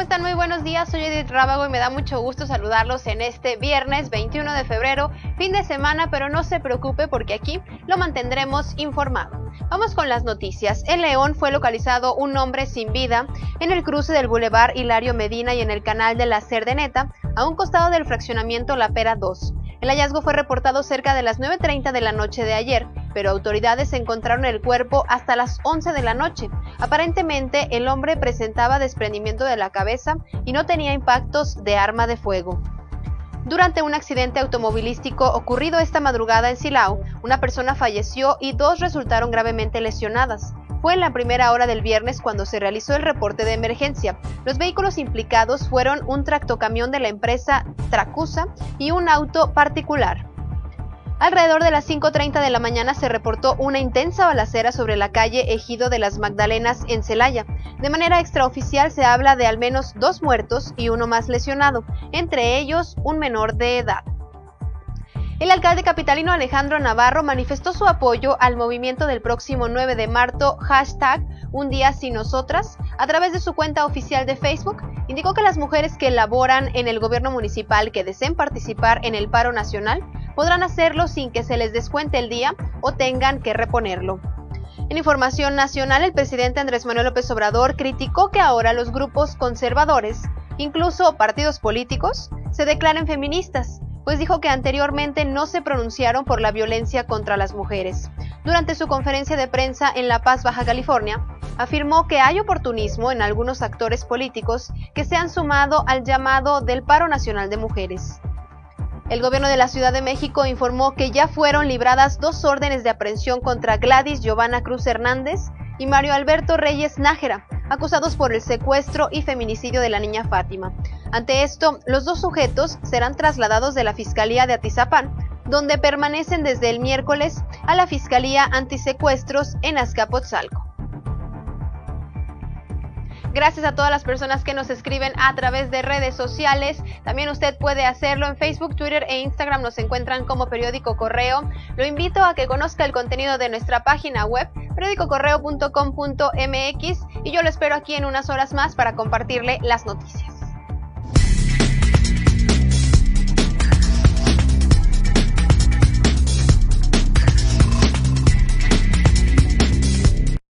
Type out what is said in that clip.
están? Muy buenos días, soy Edith Rábago y me da mucho gusto saludarlos en este viernes 21 de febrero, fin de semana, pero no se preocupe porque aquí lo mantendremos informado. Vamos con las noticias. En León fue localizado un hombre sin vida en el cruce del Boulevard Hilario Medina y en el canal de la Cerdeneta, a un costado del fraccionamiento La Pera 2. El hallazgo fue reportado cerca de las 9.30 de la noche de ayer, pero autoridades encontraron el cuerpo hasta las 11 de la noche. Aparentemente, el hombre presentaba desprendimiento de la cabeza y no tenía impactos de arma de fuego. Durante un accidente automovilístico ocurrido esta madrugada en Silao, una persona falleció y dos resultaron gravemente lesionadas. Fue en la primera hora del viernes cuando se realizó el reporte de emergencia. Los vehículos implicados fueron un tractocamión de la empresa Tracusa y un auto particular. Alrededor de las 5.30 de la mañana se reportó una intensa balacera sobre la calle Ejido de las Magdalenas en Celaya. De manera extraoficial se habla de al menos dos muertos y uno más lesionado, entre ellos un menor de edad. El alcalde capitalino Alejandro Navarro manifestó su apoyo al movimiento del próximo 9 de marzo, hashtag Un día sin nosotras, a través de su cuenta oficial de Facebook. Indicó que las mujeres que laboran en el gobierno municipal que deseen participar en el paro nacional podrán hacerlo sin que se les descuente el día o tengan que reponerlo. En información nacional, el presidente Andrés Manuel López Obrador criticó que ahora los grupos conservadores, incluso partidos políticos, se declaren feministas, pues dijo que anteriormente no se pronunciaron por la violencia contra las mujeres. Durante su conferencia de prensa en La Paz, Baja California, afirmó que hay oportunismo en algunos actores políticos que se han sumado al llamado del paro nacional de mujeres. El gobierno de la Ciudad de México informó que ya fueron libradas dos órdenes de aprehensión contra Gladys Giovanna Cruz Hernández y Mario Alberto Reyes Nájera, acusados por el secuestro y feminicidio de la niña Fátima. Ante esto, los dos sujetos serán trasladados de la Fiscalía de Atizapán, donde permanecen desde el miércoles, a la Fiscalía Antisecuestros en Azcapotzalco. Gracias a todas las personas que nos escriben a través de redes sociales. También usted puede hacerlo en Facebook, Twitter e Instagram. Nos encuentran como Periódico Correo. Lo invito a que conozca el contenido de nuestra página web, periódicocorreo.com.mx, y yo lo espero aquí en unas horas más para compartirle las noticias.